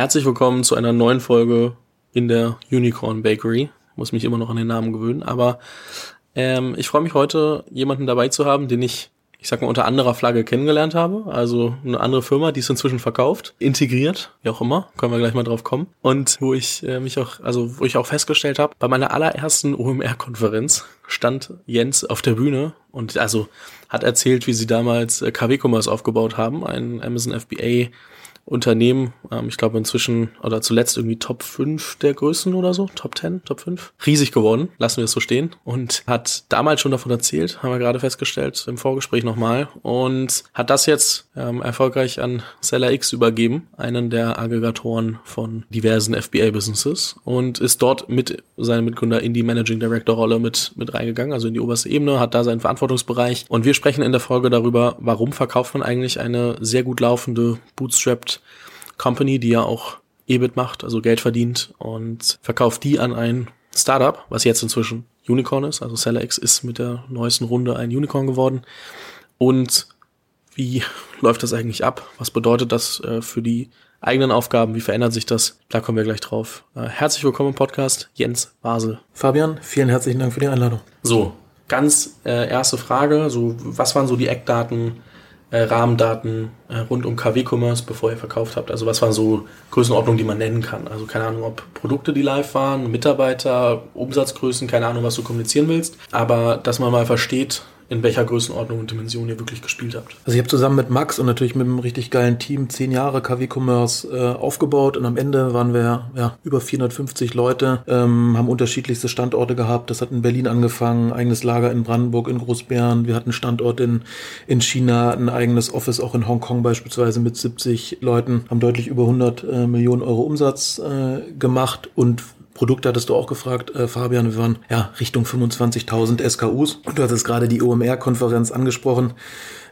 Herzlich willkommen zu einer neuen Folge in der Unicorn Bakery. Muss mich immer noch an den Namen gewöhnen, aber ähm, ich freue mich heute, jemanden dabei zu haben, den ich, ich sag mal, unter anderer Flagge kennengelernt habe. Also eine andere Firma, die es inzwischen verkauft, integriert, wie auch immer, können wir gleich mal drauf kommen. Und wo ich äh, mich auch, also wo ich auch festgestellt habe, bei meiner allerersten OMR-Konferenz stand Jens auf der Bühne und also hat erzählt, wie sie damals äh, KW Commerce aufgebaut haben, ein Amazon FBA Unternehmen, ähm, ich glaube inzwischen oder zuletzt irgendwie Top 5 der Größen oder so, Top 10, Top 5, riesig geworden, lassen wir es so stehen. Und hat damals schon davon erzählt, haben wir gerade festgestellt im Vorgespräch nochmal. Und hat das jetzt ähm, erfolgreich an Seller X übergeben, einen der Aggregatoren von diversen FBA-Businesses und ist dort mit seinem Mitgründer in die Managing Director Rolle mit, mit reingegangen, also in die oberste Ebene, hat da seinen Verantwortungsbereich. Und wir sprechen in der Folge darüber, warum verkauft man eigentlich eine sehr gut laufende Company, die ja auch EBIT macht, also Geld verdient und verkauft die an ein Startup, was jetzt inzwischen Unicorn ist. Also SellerX ist mit der neuesten Runde ein Unicorn geworden. Und wie läuft das eigentlich ab? Was bedeutet das äh, für die eigenen Aufgaben? Wie verändert sich das? Da kommen wir gleich drauf. Äh, herzlich willkommen im Podcast, Jens Basel. Fabian, vielen herzlichen Dank für die Einladung. So, ganz äh, erste Frage. So, was waren so die Eckdaten äh, Rahmendaten äh, rund um KW-Commerce, bevor ihr verkauft habt? Also was waren so Größenordnungen, die man nennen kann? Also keine Ahnung, ob Produkte, die live waren, Mitarbeiter, Umsatzgrößen, keine Ahnung, was du kommunizieren willst. Aber dass man mal versteht, in welcher Größenordnung und Dimension ihr wirklich gespielt habt. Also ich habe zusammen mit Max und natürlich mit einem richtig geilen Team zehn Jahre KW Commerce äh, aufgebaut und am Ende waren wir ja über 450 Leute, ähm, haben unterschiedlichste Standorte gehabt. Das hat in Berlin angefangen, eigenes Lager in Brandenburg, in Großbären. Wir hatten Standort in, in China, ein eigenes Office auch in Hongkong beispielsweise mit 70 Leuten, haben deutlich über 100 äh, Millionen Euro Umsatz äh, gemacht und Produkte hattest du auch gefragt, äh, Fabian. Wir waren ja Richtung 25.000 SKUs. Und du hattest gerade die OMR-Konferenz angesprochen.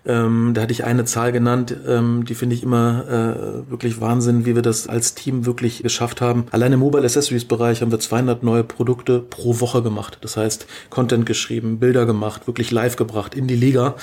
Ähm, da hatte ich eine Zahl genannt, ähm, die finde ich immer äh, wirklich Wahnsinn, wie wir das als Team wirklich geschafft haben. Allein im Mobile Accessories Bereich haben wir 200 neue Produkte pro Woche gemacht. Das heißt, Content geschrieben, Bilder gemacht, wirklich live gebracht in die Liga.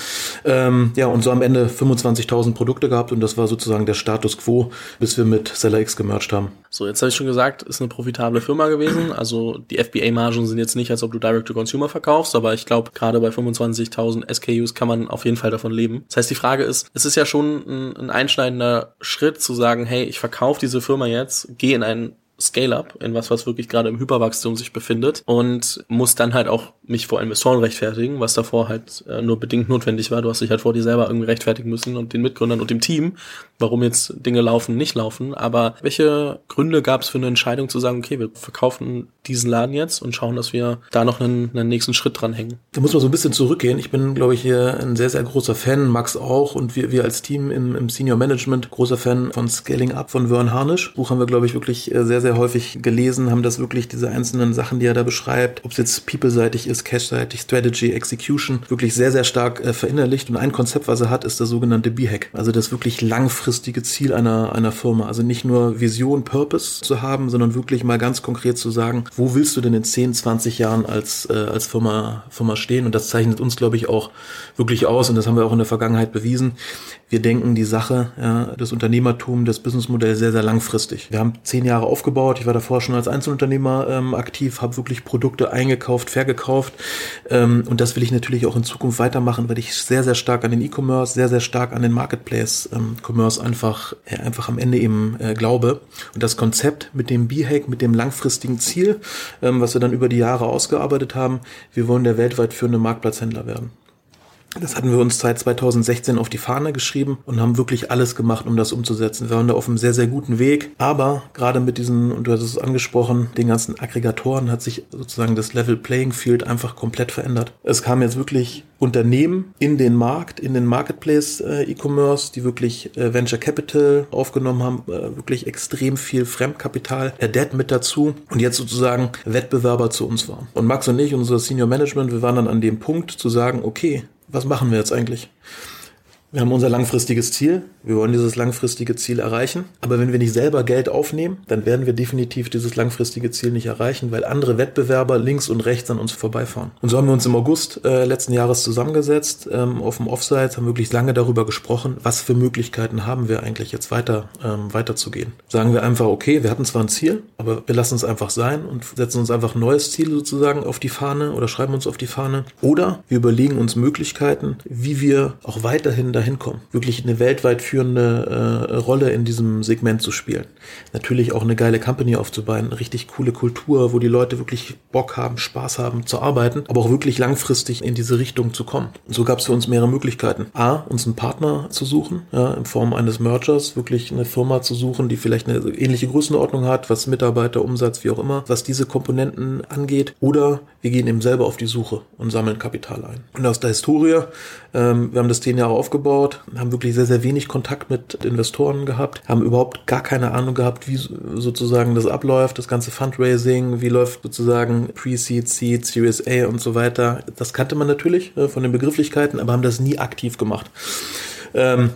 Ähm, ja, und so am Ende 25.000 Produkte gehabt und das war sozusagen der Status quo, bis wir mit Seller X gemerged haben. So, jetzt habe ich schon gesagt, ist eine profitable Firma gewesen. Also die FBA-Margen sind jetzt nicht, als ob du Direct-to-Consumer verkaufst, aber ich glaube, gerade bei 25.000 SKUs kann man auf jeden Fall davon leben leben. Das heißt, die Frage ist, es ist ja schon ein, ein einschneidender Schritt zu sagen, hey, ich verkaufe diese Firma jetzt, gehe in ein Scale-up, in was, was wirklich gerade im Hyperwachstum sich befindet und muss dann halt auch mich vor Investoren rechtfertigen, was davor halt äh, nur bedingt notwendig war. Du hast dich halt vor dir selber irgendwie rechtfertigen müssen und den Mitgründern und dem Team, warum jetzt Dinge laufen, nicht laufen. Aber welche Gründe gab es für eine Entscheidung zu sagen, okay, wir verkaufen diesen Laden jetzt und schauen, dass wir da noch einen, einen nächsten Schritt dranhängen? Da muss man so ein bisschen zurückgehen. Ich bin, glaube ich, hier ein sehr, sehr großer Fan, Max auch und wir, wir als Team im, im Senior Management, großer Fan von Scaling Up von Wern Harnisch. Buch haben wir, glaube ich, wirklich äh, sehr, sehr häufig gelesen, haben das wirklich, diese einzelnen Sachen, die er da beschreibt, ob es jetzt people-seitig ist, cash-seitig, Strategy, Execution, wirklich sehr, sehr stark äh, verinnerlicht. Und ein Konzept, was er hat, ist der sogenannte B-Hack. Also das wirklich langfristige Ziel einer, einer Firma. Also nicht nur Vision, Purpose zu haben, sondern wirklich mal ganz konkret zu sagen, wo willst du denn in 10, 20 Jahren als, äh, als Firma, Firma stehen? Und das zeichnet uns, glaube ich, auch wirklich aus. Und das haben wir auch in der Vergangenheit bewiesen. Wir denken die Sache, ja, das Unternehmertum, das Businessmodell sehr, sehr langfristig. Wir haben zehn Jahre aufgebaut. Ich war davor schon als Einzelunternehmer ähm, aktiv, habe wirklich Produkte eingekauft, vergekauft. Ähm, und das will ich natürlich auch in Zukunft weitermachen, weil ich sehr, sehr stark an den E-Commerce, sehr, sehr stark an den Marketplace-Commerce ähm, einfach, äh, einfach am Ende eben äh, glaube. Und das Konzept mit dem B-Hack, mit dem langfristigen Ziel, ähm, was wir dann über die Jahre ausgearbeitet haben, wir wollen der weltweit führende Marktplatzhändler werden. Das hatten wir uns seit 2016 auf die Fahne geschrieben und haben wirklich alles gemacht, um das umzusetzen. Wir waren da auf einem sehr, sehr guten Weg. Aber gerade mit diesen, und du hast es angesprochen, den ganzen Aggregatoren hat sich sozusagen das Level Playing Field einfach komplett verändert. Es kamen jetzt wirklich Unternehmen in den Markt, in den Marketplace äh, E-Commerce, die wirklich äh, Venture Capital aufgenommen haben, äh, wirklich extrem viel Fremdkapital, der Debt mit dazu und jetzt sozusagen Wettbewerber zu uns waren. Und Max und ich, unser Senior Management, wir waren dann an dem Punkt zu sagen, okay, was machen wir jetzt eigentlich? Wir haben unser langfristiges Ziel. Wir wollen dieses langfristige Ziel erreichen. Aber wenn wir nicht selber Geld aufnehmen, dann werden wir definitiv dieses langfristige Ziel nicht erreichen, weil andere Wettbewerber links und rechts an uns vorbeifahren. Und so haben wir uns im August äh, letzten Jahres zusammengesetzt ähm, auf dem Offsite, haben wirklich lange darüber gesprochen, was für Möglichkeiten haben wir eigentlich jetzt weiter ähm, weiterzugehen. Sagen wir einfach, okay, wir hatten zwar ein Ziel, aber wir lassen es einfach sein und setzen uns einfach ein neues Ziel sozusagen auf die Fahne oder schreiben uns auf die Fahne. Oder wir überlegen uns Möglichkeiten, wie wir auch weiterhin dahin kommen, wirklich eine weltweit führende äh, Rolle in diesem Segment zu spielen. Natürlich auch eine geile Company aufzubauen, richtig coole Kultur, wo die Leute wirklich Bock haben, Spaß haben zu arbeiten, aber auch wirklich langfristig in diese Richtung zu kommen. So gab es für uns mehrere Möglichkeiten. A, uns einen Partner zu suchen, ja, in Form eines Mergers, wirklich eine Firma zu suchen, die vielleicht eine ähnliche Größenordnung hat, was Mitarbeiter, Umsatz, wie auch immer, was diese Komponenten angeht. Oder wir gehen eben selber auf die Suche und sammeln Kapital ein. Und aus der Historie, ähm, wir haben das zehn Jahre aufgebaut, haben wirklich sehr, sehr wenig Kontakt mit Investoren gehabt, haben überhaupt gar keine Ahnung gehabt, wie sozusagen das abläuft, das ganze Fundraising, wie läuft sozusagen Pre-Seed, Seed, Series A und so weiter. Das kannte man natürlich äh, von den Begrifflichkeiten, aber haben das nie aktiv gemacht. Ähm,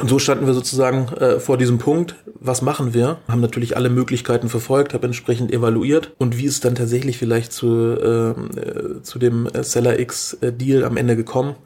und so standen wir sozusagen äh, vor diesem Punkt, was machen wir? Haben natürlich alle Möglichkeiten verfolgt, haben entsprechend evaluiert und wie ist dann tatsächlich vielleicht zu, ähm, äh, zu dem Seller X äh, Deal am Ende gekommen?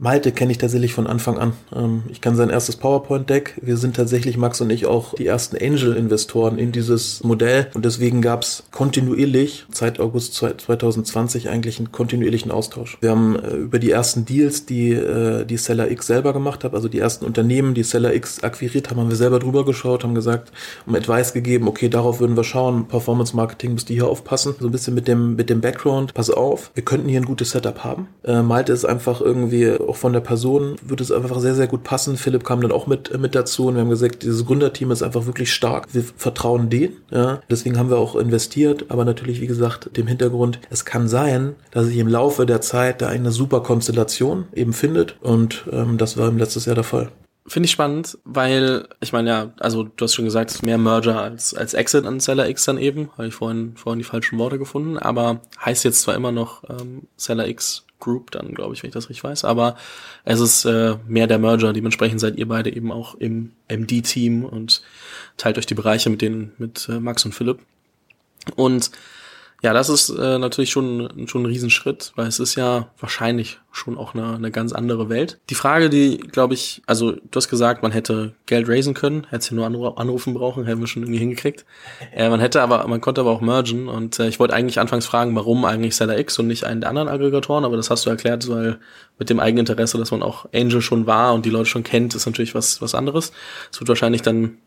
Malte kenne ich tatsächlich von Anfang an. Ähm, ich kann sein erstes PowerPoint-Deck. Wir sind tatsächlich, Max und ich, auch die ersten Angel-Investoren in dieses Modell. Und deswegen gab es kontinuierlich, seit August 2020, eigentlich einen kontinuierlichen Austausch. Wir haben äh, über die ersten Deals, die äh, die Seller X selber gemacht hat, also die ersten Unternehmen, die Seller X akquiriert haben, haben wir selber drüber geschaut, haben gesagt, um Advice gegeben, okay, darauf würden wir schauen, Performance-Marketing müsst ihr hier aufpassen. So ein bisschen mit dem, mit dem Background, pass auf, wir könnten hier ein gutes Setup haben. Äh, Malte ist einfach irgendwie auch von der Person würde es einfach sehr, sehr gut passen. Philipp kam dann auch mit, mit dazu und wir haben gesagt, dieses Gründerteam ist einfach wirklich stark. Wir vertrauen denen. Ja. Deswegen haben wir auch investiert, aber natürlich, wie gesagt, dem Hintergrund, es kann sein, dass sich im Laufe der Zeit da eine super Konstellation eben findet und ähm, das war im letztes Jahr der Fall. Finde ich spannend, weil ich meine ja, also du hast schon gesagt, mehr Merger als als Exit an Seller X dann eben, habe ich vorhin vorhin die falschen Worte gefunden, aber heißt jetzt zwar immer noch ähm, Seller X Group dann, glaube ich, wenn ich das richtig weiß. Aber es ist äh, mehr der Merger. Dementsprechend seid ihr beide eben auch im MD-Team und teilt euch die Bereiche mit denen, mit äh, Max und Philipp. Und ja, das ist äh, natürlich schon, schon ein Riesenschritt, weil es ist ja wahrscheinlich schon auch eine, eine ganz andere Welt. Die Frage, die, glaube ich, also du hast gesagt, man hätte Geld raisen können, hätte nur anrufen brauchen, hätten wir schon irgendwie hingekriegt. Äh, man hätte aber, man konnte aber auch mergen und äh, ich wollte eigentlich anfangs fragen, warum eigentlich Seller X und nicht einen der anderen Aggregatoren, aber das hast du erklärt, weil mit dem eigenen Interesse, dass man auch Angel schon war und die Leute schon kennt, ist natürlich was, was anderes. Es wird wahrscheinlich dann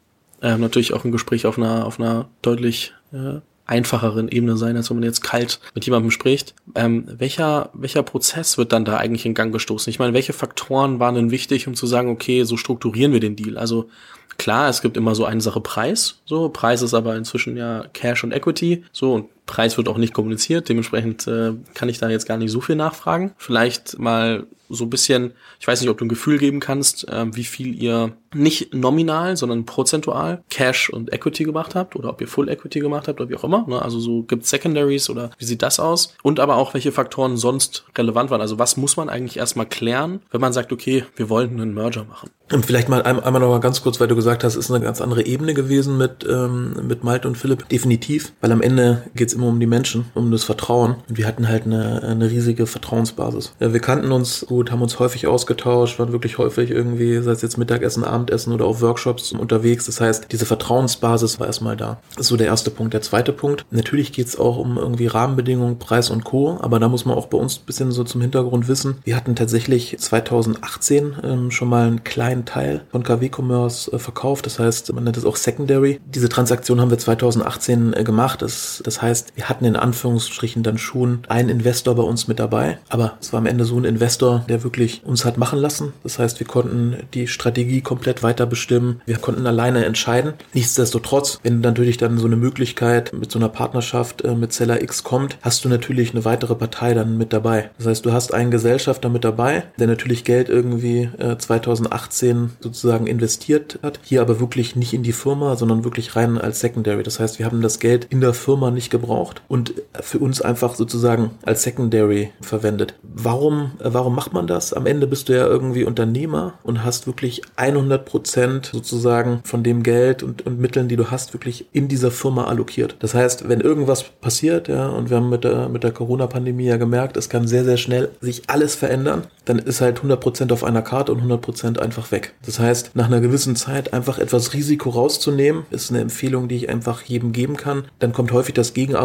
äh, natürlich auch ein Gespräch auf einer, auf einer deutlich äh, einfacheren Ebene sein, als wenn man jetzt kalt mit jemandem spricht. Ähm, welcher, welcher Prozess wird dann da eigentlich in Gang gestoßen? Ich meine, welche Faktoren waren denn wichtig, um zu sagen, okay, so strukturieren wir den Deal? Also klar, es gibt immer so eine Sache Preis. So, Preis ist aber inzwischen ja Cash und Equity. So, und Preis wird auch nicht kommuniziert. Dementsprechend äh, kann ich da jetzt gar nicht so viel nachfragen. Vielleicht mal so ein bisschen, ich weiß nicht, ob du ein Gefühl geben kannst, äh, wie viel ihr nicht nominal, sondern prozentual Cash und Equity gemacht habt oder ob ihr Full Equity gemacht habt oder wie auch immer. Ne? Also so gibt Secondaries oder wie sieht das aus? Und aber auch, welche Faktoren sonst relevant waren. Also was muss man eigentlich erstmal klären, wenn man sagt, okay, wir wollen einen Merger machen? Und vielleicht mal einmal noch mal ganz kurz, weil du gesagt hast, es ist eine ganz andere Ebene gewesen mit, ähm, mit Malte und Philipp. Definitiv, weil am Ende geht es immer um die Menschen, um das Vertrauen. Und wir hatten halt eine, eine riesige Vertrauensbasis. Ja, wir kannten uns gut, haben uns häufig ausgetauscht, waren wirklich häufig irgendwie, sei es jetzt Mittagessen, Abendessen oder auch Workshops unterwegs. Das heißt, diese Vertrauensbasis war erstmal da. Das ist so der erste Punkt. Der zweite Punkt, natürlich geht es auch um irgendwie Rahmenbedingungen, Preis und Co. Aber da muss man auch bei uns ein bisschen so zum Hintergrund wissen. Wir hatten tatsächlich 2018 ähm, schon mal einen kleinen kleinen Teil von KW Commerce äh, verkauft. Das heißt, man nennt es auch Secondary. Diese Transaktion haben wir 2018 äh, gemacht. Das, das heißt, wir hatten in Anführungsstrichen dann schon einen Investor bei uns mit dabei. Aber es war am Ende so ein Investor, der wirklich uns hat machen lassen. Das heißt, wir konnten die Strategie komplett weiter bestimmen. Wir konnten alleine entscheiden. Nichtsdestotrotz, wenn natürlich dann so eine Möglichkeit mit so einer Partnerschaft äh, mit Seller X kommt, hast du natürlich eine weitere Partei dann mit dabei. Das heißt, du hast einen Gesellschafter mit dabei, der natürlich Geld irgendwie 2018 sozusagen investiert hat. hier aber wirklich nicht in die Firma, sondern wirklich rein als Secondary. Das heißt, wir haben das Geld in der Firma nicht gebraucht und für uns einfach sozusagen als Secondary verwendet. Warum, warum macht man das? Am Ende bist du ja irgendwie Unternehmer und hast wirklich 100 Prozent sozusagen von dem Geld und, und Mitteln, die du hast, wirklich in dieser Firma allokiert. Das heißt, wenn irgendwas passiert, ja, und wir haben mit der, mit der Corona-Pandemie ja gemerkt, es kann sehr, sehr schnell sich alles verändern, dann ist halt 100 Prozent auf einer Karte und 100 Prozent einfach weg. Das heißt, nach einer gewissen Zeit einfach etwas Risiko rauszunehmen, ist eine Empfehlung, die ich einfach jedem geben kann. Dann kommt häufig das Gegenargument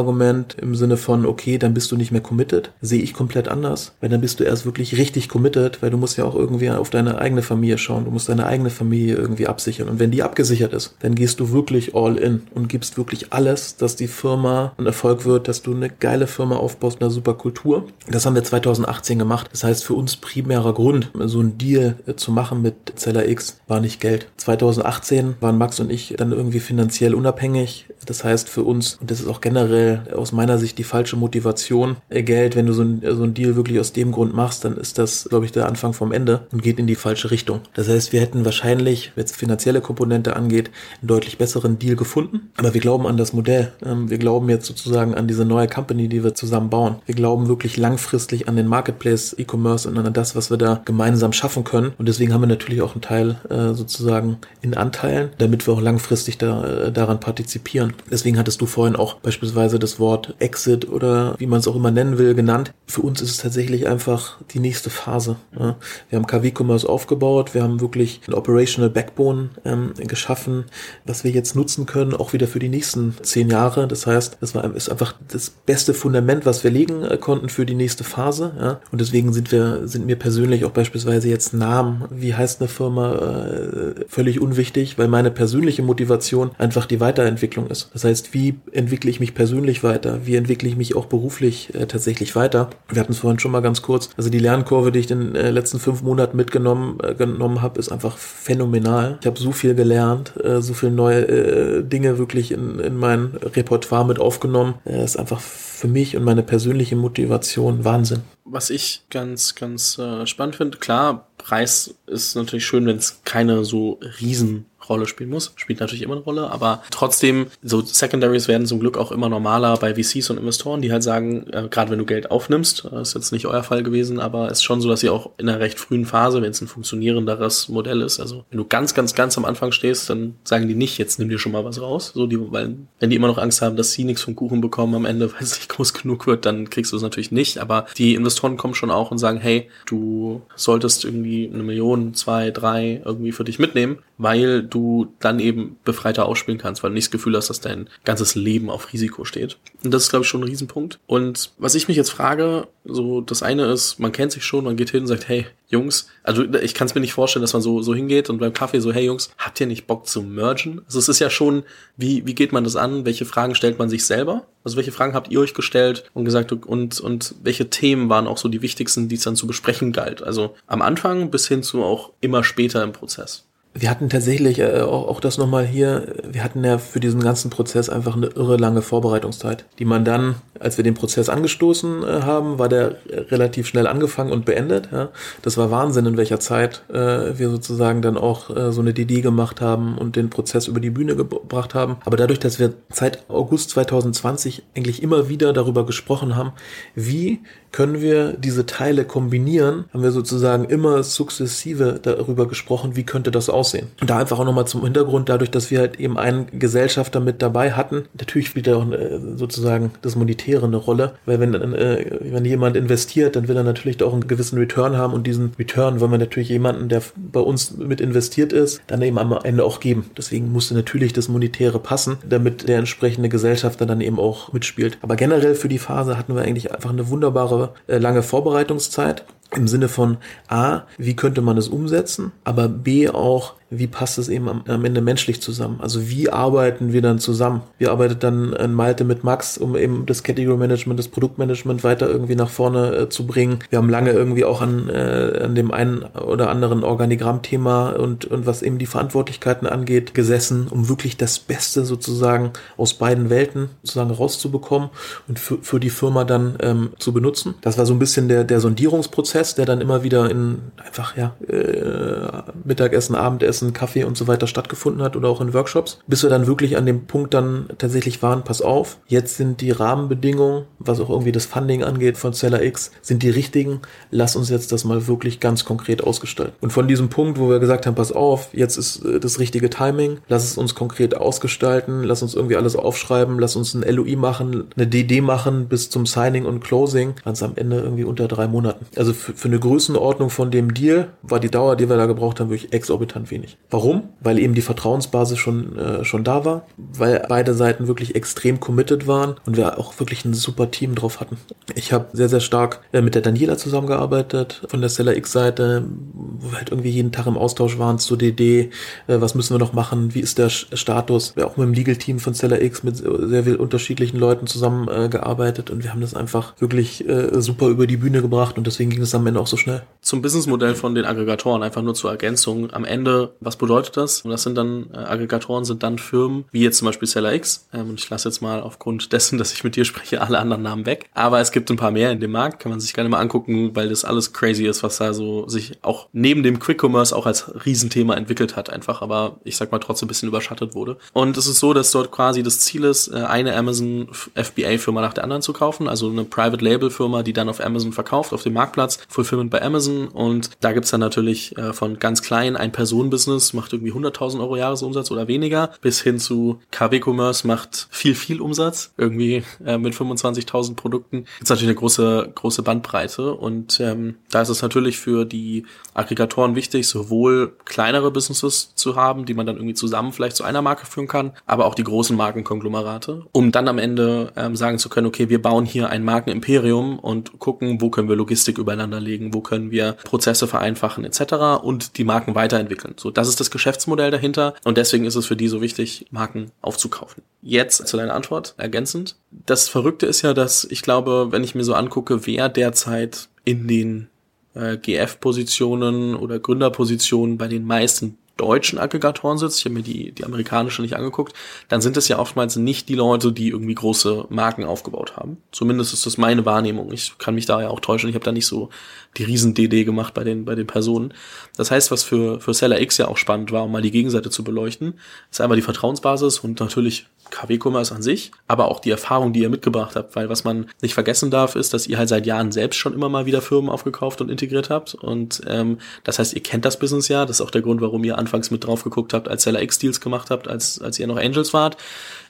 im Sinne von, okay, dann bist du nicht mehr committed. Sehe ich komplett anders, weil dann bist du erst wirklich richtig committed, weil du musst ja auch irgendwie auf deine eigene Familie schauen. Du musst deine eigene Familie irgendwie absichern. Und wenn die abgesichert ist, dann gehst du wirklich all in und gibst wirklich alles, dass die Firma ein Erfolg wird, dass du eine geile Firma aufbaust, eine super Kultur. Das haben wir 2018 gemacht. Das heißt, für uns primärer Grund, so ein Deal äh, zu machen mit Zeller X, war nicht Geld. 2018 waren Max und ich dann irgendwie finanziell unabhängig. Das heißt für uns, und das ist auch generell aus meiner Sicht die falsche Motivation, äh, Geld, wenn du so ein, so ein Deal wirklich aus dem Grund machst, dann ist das, glaube ich, der Anfang vom Ende und geht in die falsche Richtung. Das heißt, wir hätten wahrscheinlich, wenn es finanzielle Komponente angeht, einen deutlich besseren Deal gefunden. Aber wir glauben an das Modell. Ähm, wir glauben jetzt sozusagen an diese neue Company, die wir zusammen bauen. Wir glauben wirklich langfristig an den Marketplace E-Commerce und an das, was wir da gemeinsam schaffen können. Und deswegen haben wir natürlich auch einen Teil äh, sozusagen in Anteilen, damit wir auch langfristig da, äh, daran partizipieren. Deswegen hattest du vorhin auch beispielsweise das Wort Exit oder wie man es auch immer nennen will genannt. Für uns ist es tatsächlich einfach die nächste Phase. Ja. Wir haben KW Commerce aufgebaut, wir haben wirklich ein Operational Backbone ähm, geschaffen, was wir jetzt nutzen können, auch wieder für die nächsten zehn Jahre. Das heißt, das war ist einfach das beste Fundament, was wir legen äh, konnten für die nächste Phase. Ja. Und deswegen sind wir, sind mir persönlich auch beispielsweise jetzt Namen, wie heißt eine Firma, äh, völlig unwichtig, weil meine persönliche Motivation einfach die Weiterentwicklung ist. Das heißt, wie entwickle ich mich persönlich weiter? Wie entwickle ich mich auch beruflich äh, tatsächlich weiter? Wir hatten es vorhin schon mal ganz kurz. Also die Lernkurve, die ich in den äh, letzten fünf Monaten mitgenommen äh, genommen habe, ist einfach phänomenal. Ich habe so viel gelernt, äh, so viele neue äh, Dinge wirklich in, in mein Repertoire mit aufgenommen. Es ist einfach für mich und meine persönliche Motivation Wahnsinn. Was ich ganz, ganz äh, spannend finde, klar, Preis ist natürlich schön, wenn es keine so riesen Rolle spielen muss. Spielt natürlich immer eine Rolle, aber trotzdem, so Secondaries werden zum Glück auch immer normaler bei VCs und Investoren, die halt sagen, äh, gerade wenn du Geld aufnimmst, äh, ist jetzt nicht euer Fall gewesen, aber ist schon so, dass ihr auch in einer recht frühen Phase, wenn es ein funktionierenderes Modell ist, also wenn du ganz, ganz, ganz am Anfang stehst, dann sagen die nicht, jetzt nimm dir schon mal was raus, so die, weil, wenn die immer noch Angst haben, dass sie nichts vom Kuchen bekommen am Ende, weil es nicht groß genug wird, dann kriegst du es natürlich nicht, aber die Investoren kommen schon auch und sagen, hey, du solltest irgendwie eine Million, zwei, drei irgendwie für dich mitnehmen, weil du dann eben befreiter ausspielen kannst, weil du nicht das Gefühl hast, dass dein ganzes Leben auf Risiko steht. Und das ist, glaube ich, schon ein Riesenpunkt. Und was ich mich jetzt frage, so das eine ist, man kennt sich schon, man geht hin und sagt, hey, Jungs, also ich kann es mir nicht vorstellen, dass man so, so hingeht und beim Kaffee so, hey Jungs, habt ihr nicht Bock zu mergen? Also es ist ja schon, wie, wie geht man das an? Welche Fragen stellt man sich selber? Also welche Fragen habt ihr euch gestellt und gesagt und, und welche Themen waren auch so die wichtigsten, die es dann zu besprechen galt? Also am Anfang bis hin zu auch immer später im Prozess. Wir hatten tatsächlich äh, auch, auch das nochmal hier, wir hatten ja für diesen ganzen Prozess einfach eine irre lange Vorbereitungszeit, die man dann, als wir den Prozess angestoßen äh, haben, war der relativ schnell angefangen und beendet. Ja. Das war Wahnsinn, in welcher Zeit äh, wir sozusagen dann auch äh, so eine DD gemacht haben und den Prozess über die Bühne gebracht haben. Aber dadurch, dass wir seit August 2020 eigentlich immer wieder darüber gesprochen haben, wie können wir diese Teile kombinieren, haben wir sozusagen immer sukzessive darüber gesprochen, wie könnte das aussehen. Und da einfach auch nochmal zum Hintergrund, dadurch, dass wir halt eben einen Gesellschafter mit dabei hatten, natürlich spielt auch äh, sozusagen das Monetäre eine Rolle, weil wenn, äh, wenn jemand investiert, dann will er natürlich auch einen gewissen Return haben und diesen Return wollen wir natürlich jemanden, der bei uns mit investiert ist, dann eben am Ende auch geben. Deswegen musste natürlich das Monetäre passen, damit der entsprechende Gesellschafter dann eben auch mitspielt. Aber generell für die Phase hatten wir eigentlich einfach eine wunderbare äh, lange Vorbereitungszeit im Sinne von A, wie könnte man es umsetzen, aber B auch, wie passt es eben am, am, Ende menschlich zusammen? Also wie arbeiten wir dann zusammen? Wir arbeiten dann in Malte mit Max, um eben das Category Management, das Produktmanagement weiter irgendwie nach vorne äh, zu bringen. Wir haben lange irgendwie auch an, äh, an dem einen oder anderen Organigrammthema und, und was eben die Verantwortlichkeiten angeht, gesessen, um wirklich das Beste sozusagen aus beiden Welten sozusagen rauszubekommen und für, für die Firma dann ähm, zu benutzen. Das war so ein bisschen der, der Sondierungsprozess, der dann immer wieder in einfach ja äh, Mittagessen, Abendessen Mittagessen, Kaffee und so weiter stattgefunden hat oder auch in Workshops, bis wir dann wirklich an dem Punkt dann tatsächlich waren, pass auf, jetzt sind die Rahmenbedingungen, was auch irgendwie das Funding angeht von Seller X, sind die richtigen, lass uns jetzt das mal wirklich ganz konkret ausgestalten. Und von diesem Punkt, wo wir gesagt haben, pass auf, jetzt ist äh, das richtige Timing, lass es uns konkret ausgestalten, lass uns irgendwie alles aufschreiben, lass uns ein LOI machen, eine DD machen bis zum Signing und Closing, ganz am Ende irgendwie unter drei Monaten. Also für, für eine Größenordnung von dem Deal war die Dauer, die wir da gebraucht haben, wirklich exorbitant wenig. Warum? Weil eben die Vertrauensbasis schon, äh, schon da war, weil beide Seiten wirklich extrem committed waren und wir auch wirklich ein super Team drauf hatten. Ich habe sehr, sehr stark äh, mit der Daniela zusammengearbeitet von der Seller X-Seite, wo wir halt irgendwie jeden Tag im Austausch waren zu DD, äh, was müssen wir noch machen, wie ist der Status. Wir auch mit dem Legal-Team von Seller X mit sehr viel unterschiedlichen Leuten zusammengearbeitet äh, und wir haben das einfach wirklich äh, super über die Bühne gebracht und deswegen ging es am Ende auch so schnell. Zum Businessmodell von den Aggregatoren, einfach nur zur Ergänzung. Am Ende, was bedeutet das? Und das sind dann, äh, Aggregatoren sind dann Firmen, wie jetzt zum Beispiel Seller X. Ähm, und ich lasse jetzt mal aufgrund dessen, dass ich mit dir spreche, alle anderen Namen weg. Aber es gibt ein paar mehr in dem Markt, kann man sich gerne mal angucken, weil das alles crazy ist, was da so sich auch neben dem Quick Commerce auch als Riesenthema entwickelt hat einfach, aber ich sag mal trotzdem ein bisschen überschattet wurde. Und es ist so, dass dort quasi das Ziel ist, äh, eine Amazon FBA-Firma nach der anderen zu kaufen, also eine Private Label-Firma, die dann auf Amazon verkauft, auf dem Marktplatz, Fulfillment bei Amazon und da gibt's dann natürlich äh, von ganz klein ein Personenbusiness, macht irgendwie 100.000 Euro Jahresumsatz oder weniger, bis hin zu KW Commerce macht viel, viel Umsatz, irgendwie äh, mit 25.000 Produkten. Gibt's natürlich eine große, große Bandbreite und ähm, da ist es natürlich für die Aggregatoren wichtig, sowohl kleinere Businesses zu haben, die man dann irgendwie zusammen vielleicht zu einer Marke führen kann, aber auch die großen Markenkonglomerate, um dann am Ende ähm, sagen zu können, okay, wir bauen hier ein Markenimperium und gucken, wo können wir Logistik übereinander legen, wo können wir Prozesse vereinfachen etc. und die Marken weiterentwickeln. So, das ist das Geschäftsmodell dahinter und deswegen ist es für die so wichtig, Marken aufzukaufen. Jetzt zu deiner Antwort ergänzend. Das Verrückte ist ja, dass ich glaube, wenn ich mir so angucke, wer derzeit in den äh, GF-Positionen oder Gründerpositionen bei den meisten deutschen Aggregatoren sitzt, ich habe mir die, die amerikanische nicht angeguckt, dann sind es ja oftmals nicht die Leute, die irgendwie große Marken aufgebaut haben. Zumindest ist das meine Wahrnehmung. Ich kann mich da ja auch täuschen. Ich habe da nicht so die riesen DD gemacht bei den, bei den Personen. Das heißt, was für, für Seller X ja auch spannend war, um mal die Gegenseite zu beleuchten, ist einmal die Vertrauensbasis und natürlich KW-Commerce an sich, aber auch die Erfahrung, die ihr mitgebracht habt, weil was man nicht vergessen darf, ist, dass ihr halt seit Jahren selbst schon immer mal wieder Firmen aufgekauft und integriert habt und ähm, das heißt, ihr kennt das Business ja, das ist auch der Grund, warum ihr anfangs mit drauf geguckt habt, als Seller X-Deals gemacht habt, als, als ihr noch Angels wart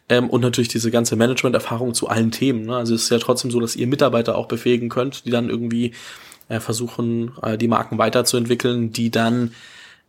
ähm, und natürlich diese ganze Management-Erfahrung zu allen Themen. Ne? Also es ist ja trotzdem so, dass ihr Mitarbeiter auch befähigen könnt, die dann irgendwie äh, versuchen, äh, die Marken weiterzuentwickeln, die dann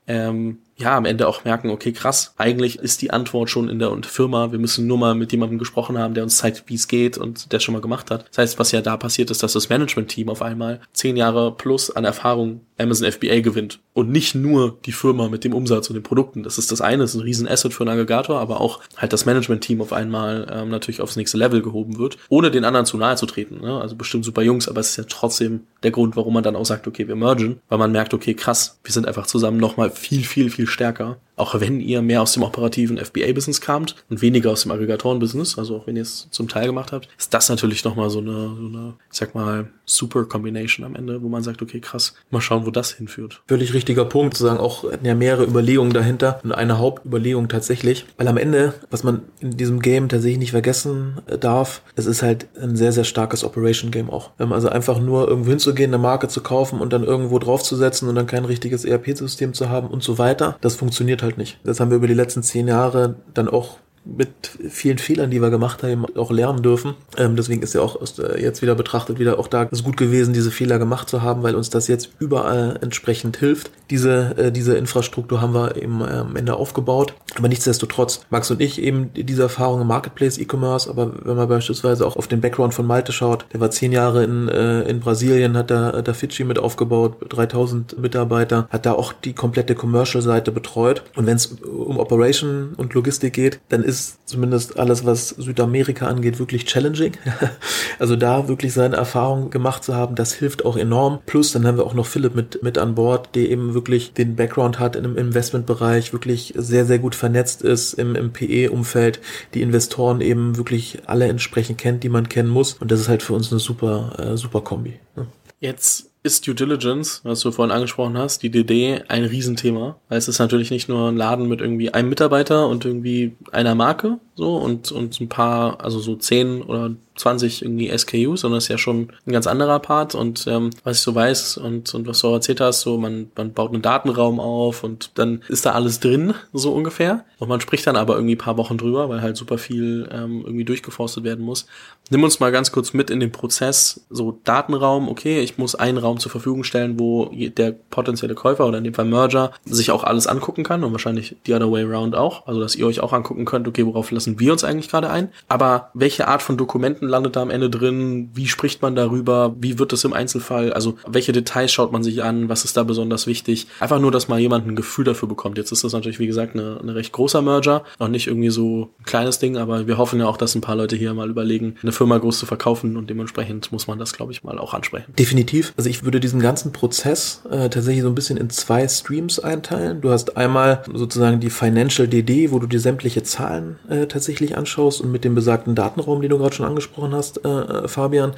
ähm, ja, am Ende auch merken, okay, krass, eigentlich ist die Antwort schon in der Firma. Wir müssen nur mal mit jemandem gesprochen haben, der uns zeigt, wie es geht und der schon mal gemacht hat. Das heißt, was ja da passiert ist, dass das Management-Team auf einmal zehn Jahre plus an Erfahrung Amazon FBA gewinnt und nicht nur die Firma mit dem Umsatz und den Produkten. Das ist das eine, das ist ein riesen Asset für einen Aggregator, aber auch halt das Management-Team auf einmal ähm, natürlich aufs nächste Level gehoben wird, ohne den anderen zu nahe zu treten. Ne? Also bestimmt super Jungs, aber es ist ja trotzdem der Grund, warum man dann auch sagt, okay, wir mergen, weil man merkt, okay, krass, wir sind einfach zusammen nochmal viel, viel, viel stärker auch wenn ihr mehr aus dem operativen FBA-Business kamt und weniger aus dem Aggregatoren-Business, also auch wenn ihr es zum Teil gemacht habt, ist das natürlich nochmal so eine, so eine, ich sag mal, super Combination am Ende, wo man sagt, okay, krass, mal schauen, wo das hinführt. Völlig richtiger Punkt, zu sagen, auch ja, mehrere Überlegungen dahinter und eine Hauptüberlegung tatsächlich, weil am Ende, was man in diesem Game tatsächlich nicht vergessen äh, darf, es ist halt ein sehr, sehr starkes Operation-Game auch. Also einfach nur irgendwo hinzugehen, eine Marke zu kaufen und dann irgendwo draufzusetzen und dann kein richtiges ERP-System zu haben und so weiter, das funktioniert halt nicht. Das haben wir über die letzten zehn Jahre dann auch mit vielen Fehlern, die wir gemacht haben, auch lernen dürfen. Ähm, deswegen ist ja auch jetzt wieder betrachtet, wieder auch da ist gut gewesen, diese Fehler gemacht zu haben, weil uns das jetzt überall entsprechend hilft. Diese, äh, diese Infrastruktur haben wir eben äh, am Ende aufgebaut. Aber nichtsdestotrotz, Max und ich eben diese Erfahrung im Marketplace E-Commerce, aber wenn man beispielsweise auch auf den Background von Malte schaut, der war zehn Jahre in, äh, in Brasilien, hat da, da Fidschi mit aufgebaut, 3000 Mitarbeiter, hat da auch die komplette Commercial-Seite betreut. Und wenn es um Operation und Logistik geht, dann ist ist zumindest alles, was Südamerika angeht, wirklich challenging. also da wirklich seine Erfahrung gemacht zu haben, das hilft auch enorm. Plus, dann haben wir auch noch Philipp mit, mit an Bord, der eben wirklich den Background hat im Investmentbereich, wirklich sehr, sehr gut vernetzt ist im, im PE-Umfeld, die Investoren eben wirklich alle entsprechend kennt, die man kennen muss. Und das ist halt für uns eine super, äh, super Kombi. Ne? Jetzt ist Due Diligence, was du vorhin angesprochen hast, die DD, ein Riesenthema. Weil es ist natürlich nicht nur ein Laden mit irgendwie einem Mitarbeiter und irgendwie einer Marke, so, und, und ein paar, also so zehn oder 20 irgendwie SKUs, sondern das ist ja schon ein ganz anderer Part. Und ähm, was ich so weiß und, und was du auch erzählt hast, so man, man baut einen Datenraum auf und dann ist da alles drin, so ungefähr. Und man spricht dann aber irgendwie paar Wochen drüber, weil halt super viel ähm, irgendwie durchgeforstet werden muss. Nimm uns mal ganz kurz mit in den Prozess, so Datenraum, okay, ich muss einen Raum zur Verfügung stellen, wo der potenzielle Käufer oder in dem Fall Merger sich auch alles angucken kann und wahrscheinlich the other way around auch, also dass ihr euch auch angucken könnt, okay, worauf lassen wir uns eigentlich gerade ein, aber welche Art von Dokumenten landet da am Ende drin, wie spricht man darüber, wie wird das im Einzelfall, also welche Details schaut man sich an, was ist da besonders wichtig, einfach nur, dass mal jemand ein Gefühl dafür bekommt. Jetzt ist das natürlich, wie gesagt, eine, eine recht großer Merger, noch nicht irgendwie so ein kleines Ding, aber wir hoffen ja auch, dass ein paar Leute hier mal überlegen, eine Firma groß zu verkaufen und dementsprechend muss man das, glaube ich, mal auch ansprechen. Definitiv. Also ich würde diesen ganzen Prozess äh, tatsächlich so ein bisschen in zwei Streams einteilen. Du hast einmal sozusagen die Financial DD, wo du dir sämtliche Zahlen äh, tatsächlich anschaust und mit dem besagten Datenraum, den du gerade schon angesprochen hast, äh, äh Fabian.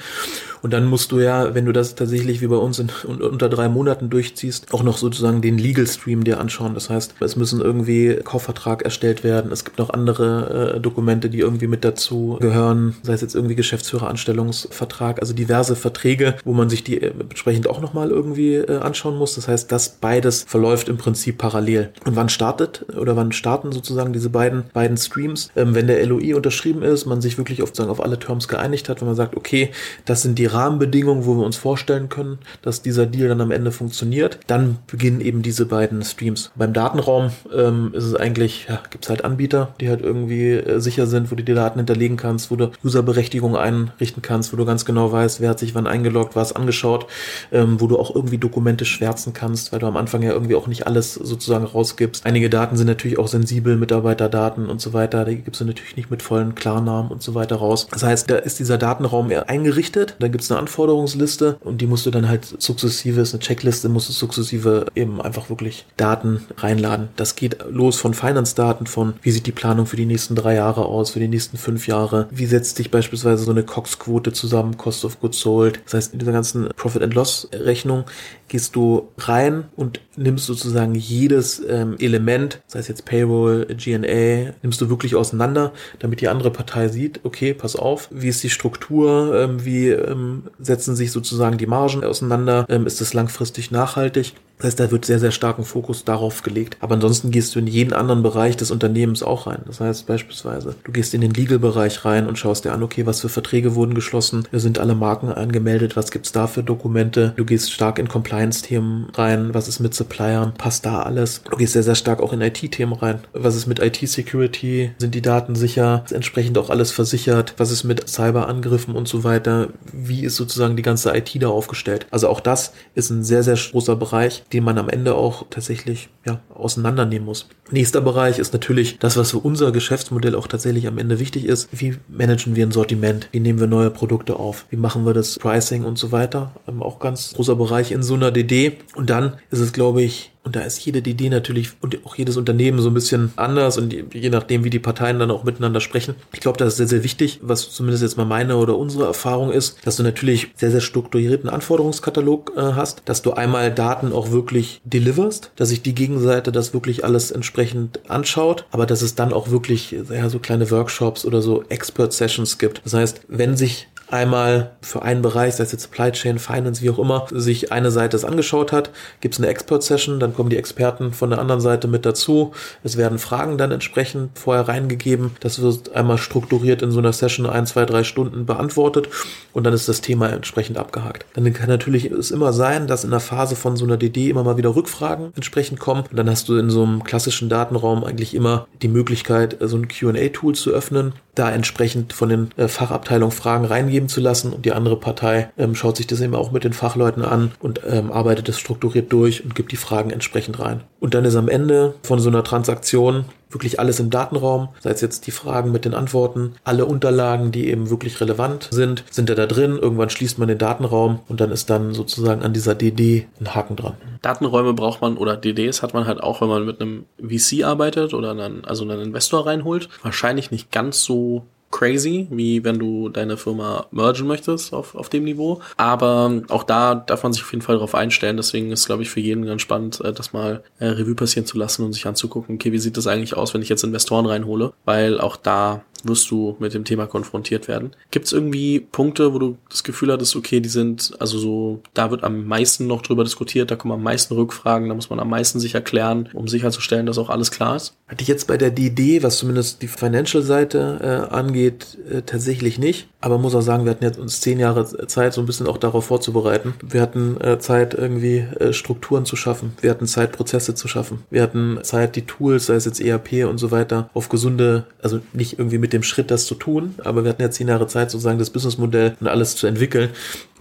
Und dann musst du ja, wenn du das tatsächlich wie bei uns in, unter drei Monaten durchziehst, auch noch sozusagen den Legal Stream dir anschauen. Das heißt, es müssen irgendwie Kaufvertrag erstellt werden. Es gibt noch andere äh, Dokumente, die irgendwie mit dazu gehören, sei es jetzt irgendwie Geschäftsführeranstellungsvertrag, also diverse Verträge, wo man sich die äh, entsprechend auch nochmal irgendwie äh, anschauen muss. Das heißt, das beides verläuft im Prinzip parallel. Und wann startet oder wann starten sozusagen diese beiden, beiden Streams? Ähm, wenn der LOI unterschrieben ist, man sich wirklich auf, sagen, auf alle Terms geeinigt hat, wenn man sagt, okay, das sind die Rahmenbedingungen, wo wir uns vorstellen können, dass dieser Deal dann am Ende funktioniert, dann beginnen eben diese beiden Streams. Beim Datenraum ähm, ist es eigentlich, ja, gibt es halt Anbieter, die halt irgendwie äh, sicher sind, wo du die Daten hinterlegen kannst, wo du Userberechtigung einrichten kannst, wo du ganz genau weißt, wer hat sich wann eingeloggt, was angeschaut, ähm, wo du auch irgendwie Dokumente schwärzen kannst, weil du am Anfang ja irgendwie auch nicht alles sozusagen rausgibst. Einige Daten sind natürlich auch sensibel, Mitarbeiterdaten und so weiter, die gibst du natürlich nicht mit vollen Klarnamen und so weiter raus. Das heißt, da ist dieser Datenraum eingerichtet, da gibt es eine Anforderungsliste und die musst du dann halt sukzessive, ist eine Checkliste, musst du sukzessive eben einfach wirklich Daten reinladen. Das geht los von Finance-Daten, von wie sieht die Planung für die nächsten drei Jahre aus, für die nächsten fünf Jahre, wie setzt sich beispielsweise so eine Cox-Quote zusammen, Cost of Goods Sold. Das heißt, in dieser ganzen Profit and Loss Rechnung gehst du rein und nimmst sozusagen jedes ähm, Element, sei es jetzt Payroll, GNA, nimmst du wirklich auseinander, damit die andere Partei sieht, okay, pass auf, wie ist die Struktur, ähm, wie ähm, setzen sich sozusagen die Margen auseinander, ähm, ist das langfristig nachhaltig das heißt, da wird sehr, sehr starken Fokus darauf gelegt. Aber ansonsten gehst du in jeden anderen Bereich des Unternehmens auch rein. Das heißt beispielsweise, du gehst in den Legal-Bereich rein und schaust dir an, okay, was für Verträge wurden geschlossen, sind alle Marken angemeldet, was gibt's da für Dokumente. Du gehst stark in Compliance-Themen rein, was ist mit Suppliern, passt da alles. Du gehst sehr, sehr stark auch in IT-Themen rein. Was ist mit IT-Security? Sind die Daten sicher? Ist entsprechend auch alles versichert? Was ist mit Cyberangriffen und so weiter? Wie ist sozusagen die ganze IT da aufgestellt? Also auch das ist ein sehr, sehr großer Bereich, den man am Ende auch tatsächlich ja, auseinandernehmen muss. Nächster Bereich ist natürlich das, was für unser Geschäftsmodell auch tatsächlich am Ende wichtig ist. Wie managen wir ein Sortiment? Wie nehmen wir neue Produkte auf? Wie machen wir das Pricing und so weiter? Ähm, auch ganz großer Bereich in so einer DD. Und dann ist es, glaube ich, und da ist jede Idee natürlich und auch jedes Unternehmen so ein bisschen anders und je nachdem, wie die Parteien dann auch miteinander sprechen. Ich glaube, das ist sehr, sehr wichtig, was zumindest jetzt mal meine oder unsere Erfahrung ist, dass du natürlich sehr, sehr strukturierten Anforderungskatalog äh, hast, dass du einmal Daten auch wirklich deliverst, dass sich die Gegenseite das wirklich alles entsprechend anschaut, aber dass es dann auch wirklich ja, so kleine Workshops oder so Expert Sessions gibt. Das heißt, wenn sich einmal für einen Bereich, sei es jetzt Supply Chain, Finance, wie auch immer, sich eine Seite es angeschaut hat, gibt es eine Expert-Session, dann kommen die Experten von der anderen Seite mit dazu. Es werden Fragen dann entsprechend vorher reingegeben. Das wird einmal strukturiert in so einer Session ein, zwei, drei Stunden beantwortet und dann ist das Thema entsprechend abgehakt. Dann kann natürlich es immer sein, dass in der Phase von so einer DD immer mal wieder Rückfragen entsprechend kommen. Und dann hast du in so einem klassischen Datenraum eigentlich immer die Möglichkeit, so ein Q&A-Tool zu öffnen, da entsprechend von den äh, Fachabteilungen Fragen reingeben zu lassen und die andere Partei ähm, schaut sich das eben auch mit den Fachleuten an und ähm, arbeitet es strukturiert durch und gibt die Fragen entsprechend rein. Und dann ist am Ende von so einer Transaktion wirklich alles im Datenraum, sei es jetzt die Fragen mit den Antworten, alle Unterlagen, die eben wirklich relevant sind, sind da da drin. Irgendwann schließt man den Datenraum und dann ist dann sozusagen an dieser DD ein Haken dran. Datenräume braucht man oder DDs hat man halt auch, wenn man mit einem VC arbeitet oder einen, also einen Investor reinholt. Wahrscheinlich nicht ganz so crazy, wie wenn du deine Firma mergen möchtest auf, auf dem Niveau. Aber auch da darf man sich auf jeden Fall darauf einstellen. Deswegen ist, glaube ich, für jeden ganz spannend, äh, das mal äh, Revue passieren zu lassen und sich anzugucken, okay, wie sieht das eigentlich aus, wenn ich jetzt Investoren reinhole? Weil auch da wirst du mit dem Thema konfrontiert werden. Gibt es irgendwie Punkte, wo du das Gefühl hattest, okay, die sind, also so, da wird am meisten noch drüber diskutiert, da kommen am meisten Rückfragen, da muss man am meisten sich erklären, um sicherzustellen, dass auch alles klar ist? Hatte ich jetzt bei der DD, was zumindest die Financial-Seite äh, angeht, äh, tatsächlich nicht. Aber muss auch sagen, wir hatten jetzt uns zehn Jahre Zeit, so ein bisschen auch darauf vorzubereiten. Wir hatten äh, Zeit, irgendwie äh, Strukturen zu schaffen. Wir hatten Zeit, Prozesse zu schaffen. Wir hatten Zeit, die Tools, sei es jetzt ERP und so weiter, auf gesunde, also nicht irgendwie mit dem Schritt, das zu tun, aber wir hatten ja zehn Jahre Zeit, sozusagen das Businessmodell und alles zu entwickeln.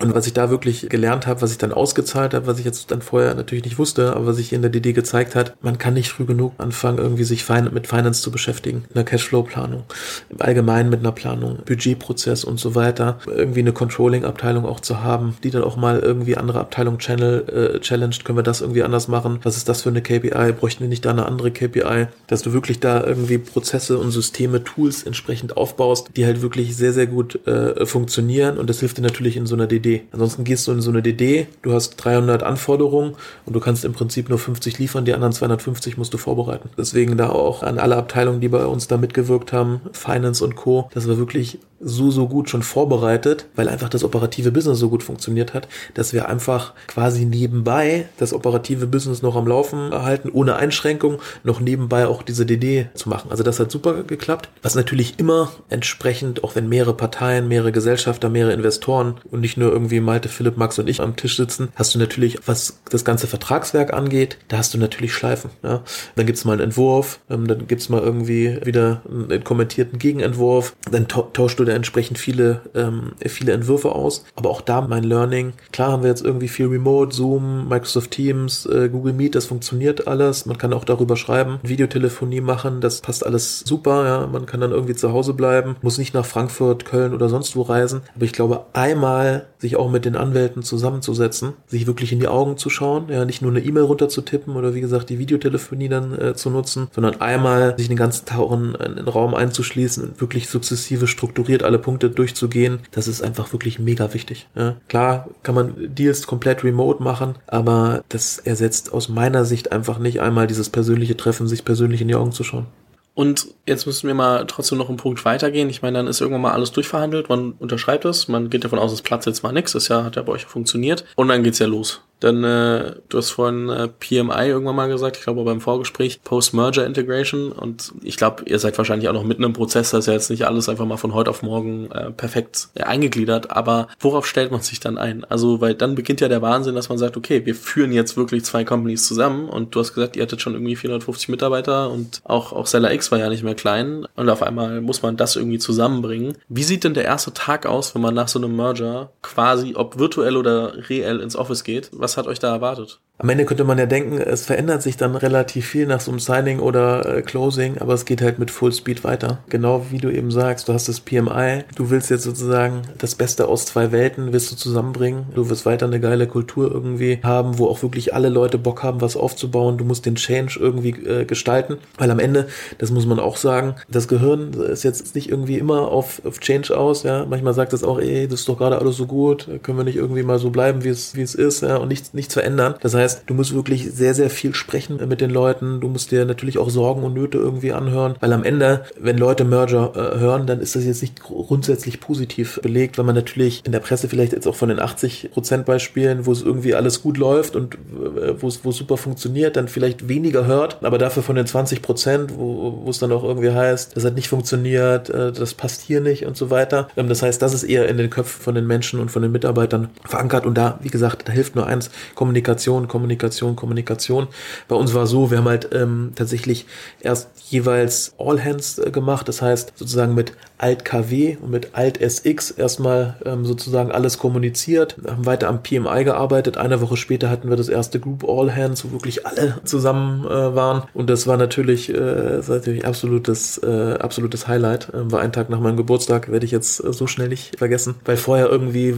Und was ich da wirklich gelernt habe, was ich dann ausgezahlt habe, was ich jetzt dann vorher natürlich nicht wusste, aber was ich in der DD gezeigt hat, man kann nicht früh genug anfangen, irgendwie sich mit Finance zu beschäftigen, einer Cashflow-Planung, im Allgemeinen mit einer Planung, Budgetprozess und so weiter, irgendwie eine Controlling-Abteilung auch zu haben, die dann auch mal irgendwie andere Abteilungen äh, challenged, können wir das irgendwie anders machen, was ist das für eine KPI, bräuchten wir nicht da eine andere KPI, dass du wirklich da irgendwie Prozesse und Systeme, Tools entsprechend aufbaust, die halt wirklich sehr, sehr gut äh, funktionieren und das hilft dir natürlich in so einer DD. Ansonsten gehst du in so eine DD, du hast 300 Anforderungen und du kannst im Prinzip nur 50 liefern, die anderen 250 musst du vorbereiten. Deswegen da auch an alle Abteilungen, die bei uns da mitgewirkt haben, Finance und Co., das war wirklich so, so gut schon vorbereitet, weil einfach das operative Business so gut funktioniert hat, dass wir einfach quasi nebenbei das operative Business noch am Laufen erhalten, ohne Einschränkung, noch nebenbei auch diese DD zu machen. Also das hat super geklappt, was natürlich immer entsprechend, auch wenn mehrere Parteien, mehrere Gesellschafter, mehrere Investoren und nicht nur irgendwie Malte, Philipp, Max und ich am Tisch sitzen, hast du natürlich, was das ganze Vertragswerk angeht, da hast du natürlich Schleifen. Ja? Dann gibt's mal einen Entwurf, ähm, dann gibt's mal irgendwie wieder einen kommentierten Gegenentwurf, dann tauschst du da entsprechend viele, ähm, viele Entwürfe aus. Aber auch da mein Learning. Klar haben wir jetzt irgendwie viel Remote, Zoom, Microsoft Teams, äh, Google Meet, das funktioniert alles. Man kann auch darüber schreiben, Videotelefonie machen, das passt alles super. Ja, man kann dann irgendwie zu Hause bleiben, muss nicht nach Frankfurt, Köln oder sonst wo reisen. Aber ich glaube, einmal sich auch mit den Anwälten zusammenzusetzen, sich wirklich in die Augen zu schauen, ja, nicht nur eine E-Mail runterzutippen oder wie gesagt die Videotelefonie dann äh, zu nutzen, sondern einmal sich den ganzen Tauchen in den Raum einzuschließen und wirklich sukzessive strukturiert strukturiert alle Punkte durchzugehen, das ist einfach wirklich mega wichtig. Ja. Klar kann man Deals komplett remote machen, aber das ersetzt aus meiner Sicht einfach nicht einmal dieses persönliche Treffen, sich persönlich in die Augen zu schauen. Und jetzt müssen wir mal trotzdem noch einen Punkt weitergehen. Ich meine, dann ist irgendwann mal alles durchverhandelt, man unterschreibt es, man geht davon aus, es platzt jetzt mal nichts, das ja, hat ja bei euch funktioniert. Und dann geht's ja los. Dann, äh, du hast vorhin äh, PMI irgendwann mal gesagt, ich glaube beim Vorgespräch, Post-Merger Integration. Und ich glaube, ihr seid wahrscheinlich auch noch mitten im Prozess, das ist ja jetzt nicht alles einfach mal von heute auf morgen äh, perfekt äh, eingegliedert. Aber worauf stellt man sich dann ein? Also, weil dann beginnt ja der Wahnsinn, dass man sagt, okay, wir führen jetzt wirklich zwei Companies zusammen. Und du hast gesagt, ihr hattet schon irgendwie 450 Mitarbeiter und auch, auch Seller X war ja nicht mehr klein. Und auf einmal muss man das irgendwie zusammenbringen. Wie sieht denn der erste Tag aus, wenn man nach so einem Merger quasi, ob virtuell oder reell ins Office geht? Was hat euch da erwartet? Am Ende könnte man ja denken, es verändert sich dann relativ viel nach so einem Signing oder äh, Closing, aber es geht halt mit Full Speed weiter. Genau wie du eben sagst, du hast das PMI, du willst jetzt sozusagen das Beste aus zwei Welten, willst du zusammenbringen. Du wirst weiter eine geile Kultur irgendwie haben, wo auch wirklich alle Leute Bock haben, was aufzubauen. Du musst den Change irgendwie äh, gestalten, weil am Ende, das muss man auch sagen, das Gehirn ist jetzt nicht irgendwie immer auf, auf Change aus. Ja, manchmal sagt es auch, ey, das ist doch gerade alles so gut, können wir nicht irgendwie mal so bleiben, wie es wie es ist, ja, und nichts nichts verändern. Das heißt heißt, du musst wirklich sehr, sehr viel sprechen mit den Leuten. Du musst dir natürlich auch Sorgen und Nöte irgendwie anhören, weil am Ende, wenn Leute Merger äh, hören, dann ist das jetzt nicht grundsätzlich positiv belegt, weil man natürlich in der Presse vielleicht jetzt auch von den 80 Prozent Beispielen, wo es irgendwie alles gut läuft und äh, wo es super funktioniert, dann vielleicht weniger hört, aber dafür von den 20 Prozent, wo, wo es dann auch irgendwie heißt, das hat nicht funktioniert, äh, das passt hier nicht und so weiter. Ähm, das heißt, das ist eher in den Köpfen von den Menschen und von den Mitarbeitern verankert und da, wie gesagt, da hilft nur eins, Kommunikation, Kommunikation Kommunikation, Kommunikation. Bei uns war so, wir haben halt ähm, tatsächlich erst jeweils All Hands äh, gemacht, das heißt sozusagen mit Alt KW und mit Alt SX erstmal ähm, sozusagen alles kommuniziert, haben weiter am PMI gearbeitet. Eine Woche später hatten wir das erste Group All Hands, wo wirklich alle zusammen äh, waren. Und das war natürlich, äh, das war natürlich absolutes, äh, absolutes Highlight. Ähm, war ein Tag nach meinem Geburtstag, werde ich jetzt äh, so schnell nicht vergessen, weil vorher irgendwie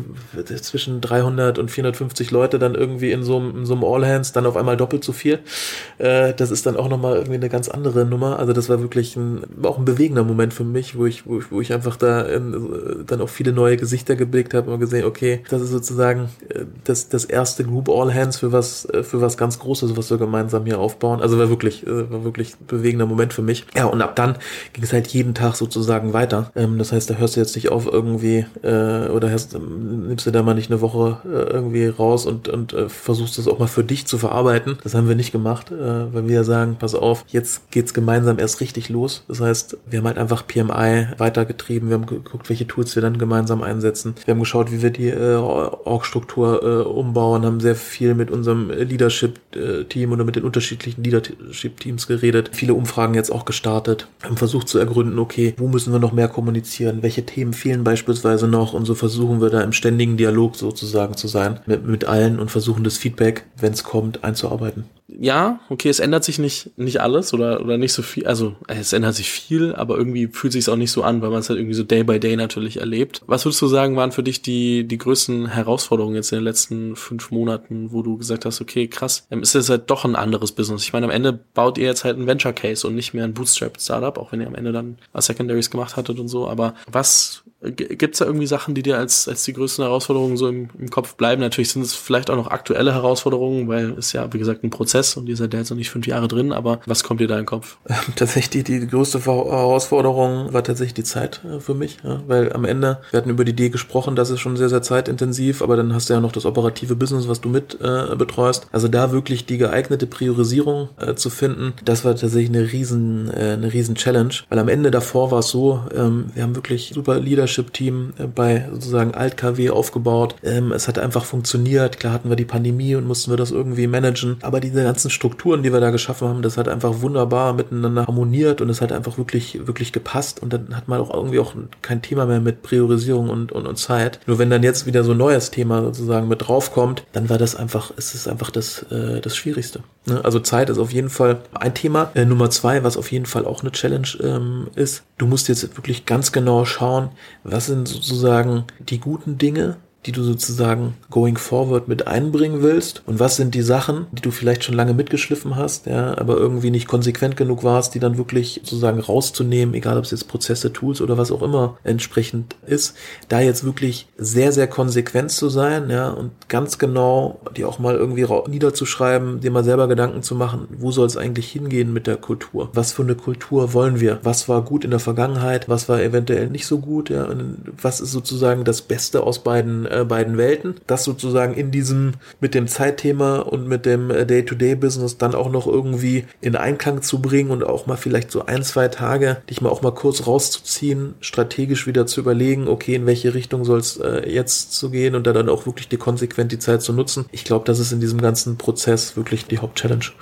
zwischen 300 und 450 Leute dann irgendwie in so, in so einem All Hands dann auf einmal doppelt so viel. Äh, das ist dann auch nochmal irgendwie eine ganz andere Nummer. Also das war wirklich ein, auch ein bewegender Moment für mich, wo ich, wo ich, wo ich einfach da äh, dann auch viele neue Gesichter geblickt habe und gesehen, okay, das ist sozusagen äh, das, das erste Group All Hands für was, äh, für was ganz Großes, was wir gemeinsam hier aufbauen. Also war wirklich, äh, war wirklich bewegender Moment für mich. Ja, und ab dann ging es halt jeden Tag sozusagen weiter. Ähm, das heißt, da hörst du jetzt nicht auf irgendwie, äh, oder hörst, nimmst du da mal nicht eine Woche äh, irgendwie raus und, und versuchst das auch mal für dich zu verarbeiten. Das haben wir nicht gemacht, weil wir sagen, pass auf, jetzt geht's gemeinsam erst richtig los. Das heißt, wir haben halt einfach PMI weitergetrieben, wir haben geguckt, welche Tools wir dann gemeinsam einsetzen. Wir haben geschaut, wie wir die äh, Org-Struktur äh, umbauen, haben sehr viel mit unserem Leadership-Team oder mit den unterschiedlichen Leadership-Teams geredet, viele Umfragen jetzt auch gestartet, haben versucht zu ergründen, okay, wo müssen wir noch mehr kommunizieren, welche Themen fehlen beispielsweise noch? Und so versuchen wir da im ständigen Dialog sozusagen zu sein mit, mit allen und versuchen das Feedback, wenn es kommt, einzuarbeiten ja, okay, es ändert sich nicht, nicht alles oder, oder nicht so viel. Also, es ändert sich viel, aber irgendwie fühlt sich auch nicht so an, weil man es halt irgendwie so day by day natürlich erlebt. Was würdest du sagen, waren für dich die, die größten Herausforderungen jetzt in den letzten fünf Monaten, wo du gesagt hast, okay, krass, ähm, ist das halt doch ein anderes Business? Ich meine, am Ende baut ihr jetzt halt ein Venture Case und nicht mehr ein Bootstrap Startup, auch wenn ihr am Ende dann Secondaries gemacht hattet und so. Aber was Gibt es da irgendwie Sachen, die dir als, als die größten Herausforderungen so im, im Kopf bleiben? Natürlich sind es vielleicht auch noch aktuelle Herausforderungen, weil es ja, wie gesagt, ein Prozess und ihr seid ja jetzt noch nicht fünf Jahre drin, aber was kommt dir da in den Kopf? Tatsächlich, die, die größte Herausforderung war tatsächlich die Zeit äh, für mich, ja, weil am Ende, wir hatten über die Idee gesprochen, das ist schon sehr, sehr zeitintensiv, aber dann hast du ja noch das operative Business, was du mit äh, betreust. Also da wirklich die geeignete Priorisierung äh, zu finden, das war tatsächlich eine riesen, äh, eine riesen Challenge, weil am Ende davor war es so, ähm, wir haben wirklich super Leadership Leadership-Team äh, bei sozusagen Alt-KW aufgebaut. Ähm, es hat einfach funktioniert. Klar hatten wir die Pandemie und mussten wir das irgendwie managen. Aber diese ganzen Strukturen, die wir da geschaffen haben, das hat einfach wunderbar miteinander harmoniert und es hat einfach wirklich, wirklich gepasst. Und dann hat man auch irgendwie auch kein Thema mehr mit Priorisierung und, und, und Zeit. Nur wenn dann jetzt wieder so ein neues Thema sozusagen mit draufkommt, dann war das einfach, ist es einfach das, äh, das Schwierigste. Ne? Also Zeit ist auf jeden Fall ein Thema. Äh, Nummer zwei, was auf jeden Fall auch eine Challenge ähm, ist, du musst jetzt wirklich ganz genau schauen, was sind sozusagen die guten Dinge, die du sozusagen going forward mit einbringen willst und was sind die Sachen, die du vielleicht schon lange mitgeschliffen hast, ja, aber irgendwie nicht konsequent genug warst, die dann wirklich sozusagen rauszunehmen, egal ob es jetzt Prozesse, Tools oder was auch immer entsprechend ist, da jetzt wirklich sehr, sehr konsequent zu sein, ja, und ganz genau die auch mal irgendwie niederzuschreiben, dir mal selber Gedanken zu machen, wo soll es eigentlich hingehen mit der Kultur? Was für eine Kultur wollen wir? Was war gut in der Vergangenheit? Was war eventuell nicht so gut, ja, und was ist sozusagen das Beste aus beiden äh, beiden Welten. Das sozusagen in diesem, mit dem Zeitthema und mit dem äh, Day-to-Day-Business dann auch noch irgendwie in Einklang zu bringen und auch mal vielleicht so ein, zwei Tage, dich mal auch mal kurz rauszuziehen, strategisch wieder zu überlegen, okay, in welche Richtung soll es äh, jetzt zu gehen und da dann auch wirklich die konsequent die Zeit zu nutzen. Ich glaube, das ist in diesem ganzen Prozess wirklich die Hauptchallenge.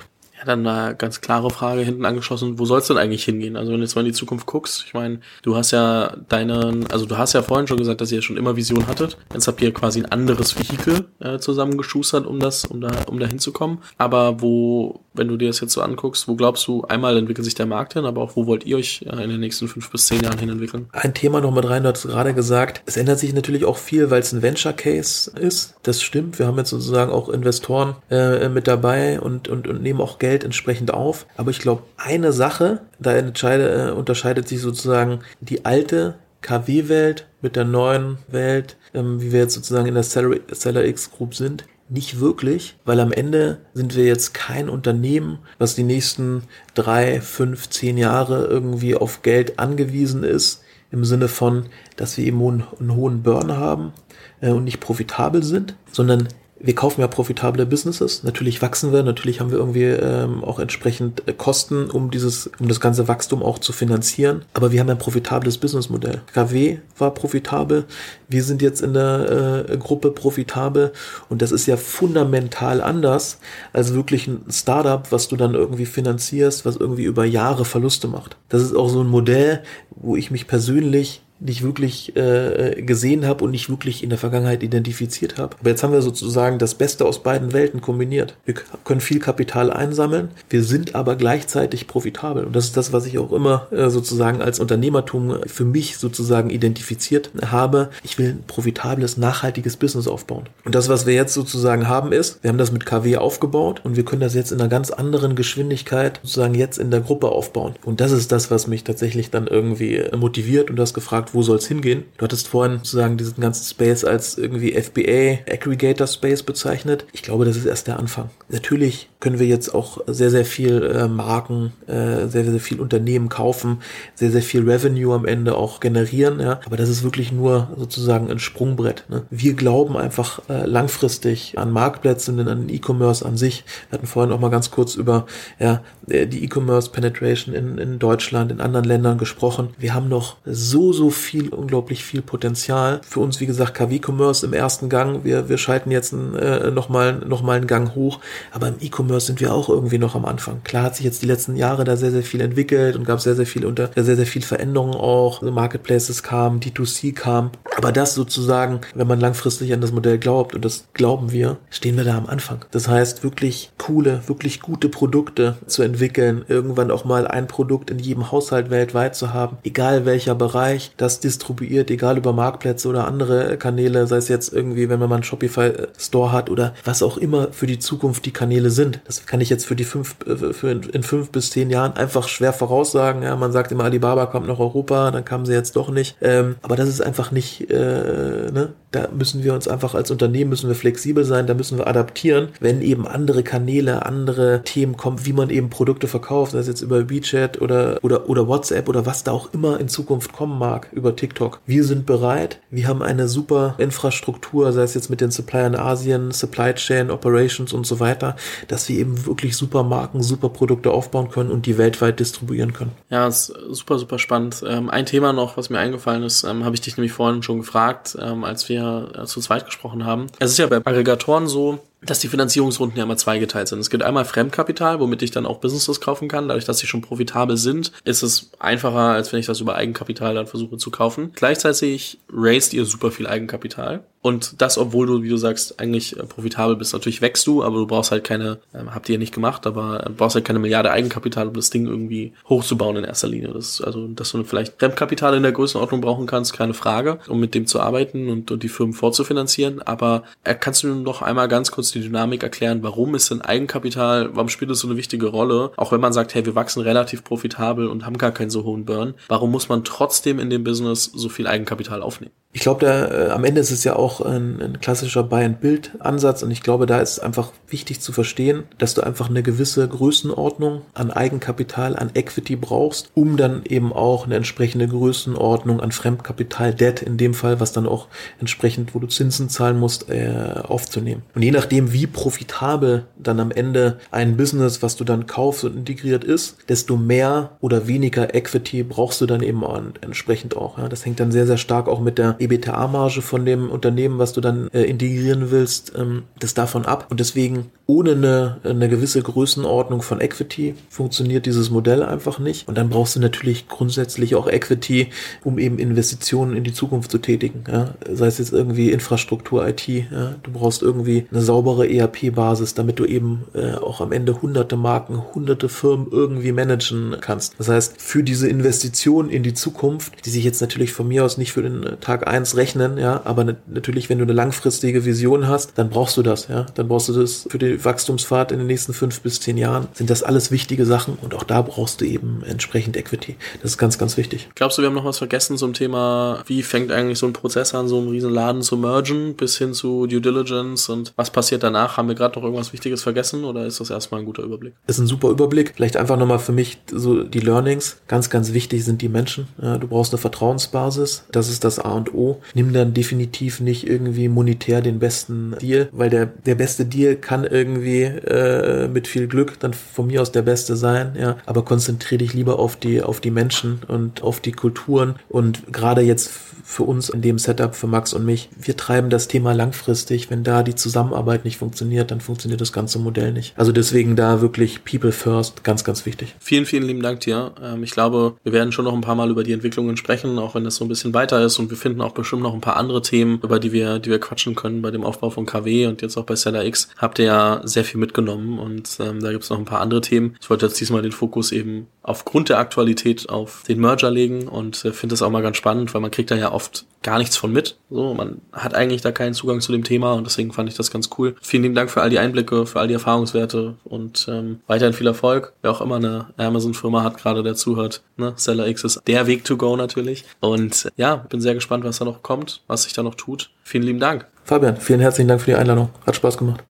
Dann eine ganz klare Frage hinten angeschossen, wo soll es denn eigentlich hingehen? Also wenn du jetzt mal in die Zukunft guckst, ich meine, du hast ja deinen, also du hast ja vorhin schon gesagt, dass ihr schon immer Vision hattet. Jetzt habt ihr quasi ein anderes Vehikel äh, zusammengeschustert, um das, um da, um da hinzukommen. Aber wo, wenn du dir das jetzt so anguckst, wo glaubst du, einmal entwickelt sich der Markt hin, aber auch wo wollt ihr euch äh, in den nächsten fünf bis zehn Jahren hin entwickeln? Ein Thema noch mit rein, du hast gerade gesagt, es ändert sich natürlich auch viel, weil es ein Venture Case ist. Das stimmt. Wir haben jetzt sozusagen auch Investoren äh, mit dabei und, und, und nehmen auch Geld Geld entsprechend auf. Aber ich glaube, eine Sache, da äh, unterscheidet sich sozusagen die alte KW-Welt mit der neuen Welt, ähm, wie wir jetzt sozusagen in der Seller, Seller X Group sind. Nicht wirklich, weil am Ende sind wir jetzt kein Unternehmen, was die nächsten drei, fünf, zehn Jahre irgendwie auf Geld angewiesen ist, im Sinne von, dass wir eben einen hohen Burn haben äh, und nicht profitabel sind, sondern wir kaufen ja profitable Businesses. Natürlich wachsen wir, natürlich haben wir irgendwie ähm, auch entsprechend äh, Kosten, um dieses, um das ganze Wachstum auch zu finanzieren. Aber wir haben ein profitables Businessmodell. KW war profitabel. Wir sind jetzt in der äh, Gruppe profitabel und das ist ja fundamental anders als wirklich ein Startup, was du dann irgendwie finanzierst, was irgendwie über Jahre Verluste macht. Das ist auch so ein Modell, wo ich mich persönlich nicht wirklich äh, gesehen habe und nicht wirklich in der Vergangenheit identifiziert habe. Aber jetzt haben wir sozusagen das Beste aus beiden Welten kombiniert. Wir können viel Kapital einsammeln, wir sind aber gleichzeitig profitabel. Und das ist das, was ich auch immer äh, sozusagen als Unternehmertum für mich sozusagen identifiziert habe. Ich will ein profitables, nachhaltiges Business aufbauen. Und das, was wir jetzt sozusagen haben, ist, wir haben das mit KW aufgebaut und wir können das jetzt in einer ganz anderen Geschwindigkeit sozusagen jetzt in der Gruppe aufbauen. Und das ist das, was mich tatsächlich dann irgendwie motiviert und du hast gefragt, wo soll es hingehen? Du hattest vorhin sozusagen diesen ganzen Space als irgendwie FBA Aggregator Space bezeichnet. Ich glaube, das ist erst der Anfang. Natürlich können wir jetzt auch sehr, sehr viel äh, Marken, äh, sehr, sehr viel Unternehmen kaufen, sehr, sehr viel Revenue am Ende auch generieren, ja. Aber das ist wirklich nur sozusagen ein Sprungbrett. Ne? Wir glauben einfach äh, langfristig an Marktplätze, an E-Commerce an sich. Wir hatten vorhin auch mal ganz kurz über ja, die E-Commerce Penetration in, in Deutschland, in anderen Ländern gesprochen. Wir haben noch so, so viel, unglaublich viel Potenzial. Für uns, wie gesagt, KW-Commerce im ersten Gang. Wir, wir schalten jetzt äh, nochmal noch mal einen Gang hoch. Aber im E-Commerce sind wir auch irgendwie noch am Anfang. Klar hat sich jetzt die letzten Jahre da sehr, sehr viel entwickelt und gab sehr, sehr viel unter, sehr, sehr viel Veränderungen auch. Marketplaces kamen, D2C kam. Aber das sozusagen, wenn man langfristig an das Modell glaubt, und das glauben wir, stehen wir da am Anfang. Das heißt, wirklich coole, wirklich gute Produkte zu entwickeln, irgendwann auch mal ein Produkt in jedem Haushalt weltweit zu haben, egal welcher Bereich das distribuiert, egal über Marktplätze oder andere Kanäle, sei es jetzt irgendwie, wenn man mal einen Shopify Store hat oder was auch immer für die Zukunft die Kanäle sind. Das kann ich jetzt für die fünf, äh, für in fünf bis zehn Jahren einfach schwer voraussagen. Ja, man sagt immer, Alibaba kommt nach Europa, dann kamen sie jetzt doch nicht. Ähm, aber das ist einfach nicht, äh, ne? Da müssen wir uns einfach als Unternehmen müssen wir flexibel sein, da müssen wir adaptieren, wenn eben andere Kanäle, andere Themen kommen, wie man eben Produkte verkauft, sei es jetzt über WeChat oder, oder, oder WhatsApp oder was da auch immer in Zukunft kommen mag, über TikTok. Wir sind bereit, wir haben eine super Infrastruktur, sei es jetzt mit den Suppliern Asien, Supply Chain, Operations und so weiter, dass wir eben wirklich super Marken, super Produkte aufbauen können und die weltweit distribuieren können. Ja, ist super, super spannend. Ähm, ein Thema noch, was mir eingefallen ist, ähm, habe ich dich nämlich vorhin schon gefragt, ähm, als wir äh, zu zweit gesprochen haben. Es ist ja bei Aggregatoren so, dass die Finanzierungsrunden ja immer zweigeteilt sind. Es gibt einmal Fremdkapital, womit ich dann auch Businesses kaufen kann. Dadurch, dass sie schon profitabel sind, ist es einfacher, als wenn ich das über Eigenkapital dann versuche zu kaufen. Gleichzeitig raised ihr super viel Eigenkapital. Und das, obwohl du, wie du sagst, eigentlich äh, profitabel bist. Natürlich wächst du, aber du brauchst halt keine, äh, habt ihr ja nicht gemacht, aber äh, brauchst halt keine Milliarde Eigenkapital, um das Ding irgendwie hochzubauen in erster Linie. Das also, dass du vielleicht Fremdkapital in der Größenordnung brauchen kannst, keine Frage, um mit dem zu arbeiten und, und die Firmen vorzufinanzieren. Aber äh, kannst du noch einmal ganz kurz die Dynamik erklären, warum ist denn Eigenkapital, warum spielt es so eine wichtige Rolle? Auch wenn man sagt, hey, wir wachsen relativ profitabel und haben gar keinen so hohen Burn, warum muss man trotzdem in dem Business so viel Eigenkapital aufnehmen? Ich glaube, äh, am Ende ist es ja auch ein, ein klassischer Buy-and-Build-Ansatz und ich glaube, da ist einfach wichtig zu verstehen, dass du einfach eine gewisse Größenordnung an Eigenkapital, an Equity brauchst, um dann eben auch eine entsprechende Größenordnung an Fremdkapital, Debt in dem Fall, was dann auch entsprechend, wo du Zinsen zahlen musst, äh, aufzunehmen. Und je nachdem, wie profitabel dann am Ende ein Business, was du dann kaufst und integriert ist, desto mehr oder weniger Equity brauchst du dann eben auch entsprechend auch. Ja. Das hängt dann sehr, sehr stark auch mit der EBTA-Marge von dem Unternehmen, was du dann äh, integrieren willst, ähm, das davon ab. Und deswegen ohne eine, eine gewisse Größenordnung von Equity funktioniert dieses Modell einfach nicht. Und dann brauchst du natürlich grundsätzlich auch Equity, um eben Investitionen in die Zukunft zu tätigen. Ja? Sei es jetzt irgendwie Infrastruktur, IT. Ja? Du brauchst irgendwie eine saubere ERP-Basis, damit du eben äh, auch am Ende hunderte Marken, hunderte Firmen irgendwie managen kannst. Das heißt, für diese Investition in die Zukunft, die sich jetzt natürlich von mir aus nicht für den Tag eins rechnen, ja, aber natürlich, wenn du eine langfristige Vision hast, dann brauchst du das, ja, dann brauchst du das für die Wachstumsfahrt in den nächsten fünf bis zehn Jahren. Sind das alles wichtige Sachen und auch da brauchst du eben entsprechend Equity. Das ist ganz, ganz wichtig. Glaubst du, wir haben noch was vergessen zum Thema, wie fängt eigentlich so ein Prozess an, so einen riesen Laden zu mergen, bis hin zu Due Diligence und was passiert danach? Haben wir gerade noch irgendwas Wichtiges vergessen oder ist das erstmal ein guter Überblick? Ist ein super Überblick. Vielleicht einfach nochmal für mich so die Learnings. Ganz, ganz wichtig sind die Menschen. Du brauchst eine Vertrauensbasis. Das ist das A und. O. Nimm dann definitiv nicht irgendwie monetär den besten Deal, weil der, der beste Deal kann irgendwie äh, mit viel Glück dann von mir aus der beste sein, ja. Aber konzentriere dich lieber auf die, auf die Menschen und auf die Kulturen und gerade jetzt für uns in dem Setup, für Max und mich. Wir treiben das Thema langfristig. Wenn da die Zusammenarbeit nicht funktioniert, dann funktioniert das ganze Modell nicht. Also deswegen da wirklich People First, ganz, ganz wichtig. Vielen, vielen lieben Dank dir. Ähm, ich glaube, wir werden schon noch ein paar Mal über die Entwicklungen sprechen, auch wenn das so ein bisschen weiter ist und wir finden auch bestimmt noch ein paar andere Themen, über die wir, die wir quatschen können bei dem Aufbau von KW und jetzt auch bei Seller X. Habt ihr ja sehr viel mitgenommen und ähm, da gibt es noch ein paar andere Themen. Ich wollte jetzt diesmal den Fokus eben aufgrund der Aktualität auf den Merger legen und äh, finde das auch mal ganz spannend, weil man kriegt da ja oft gar nichts von mit. So, man hat eigentlich da keinen Zugang zu dem Thema und deswegen fand ich das ganz cool. Vielen lieben Dank für all die Einblicke, für all die Erfahrungswerte und ähm, weiterhin viel Erfolg. Wer auch immer eine Amazon-Firma hat, gerade der zuhört, ne? Seller X ist der Weg to go natürlich. Und äh, ja, bin sehr gespannt, was da noch kommt, was sich da noch tut. Vielen lieben Dank. Fabian, vielen herzlichen Dank für die Einladung. Hat Spaß gemacht.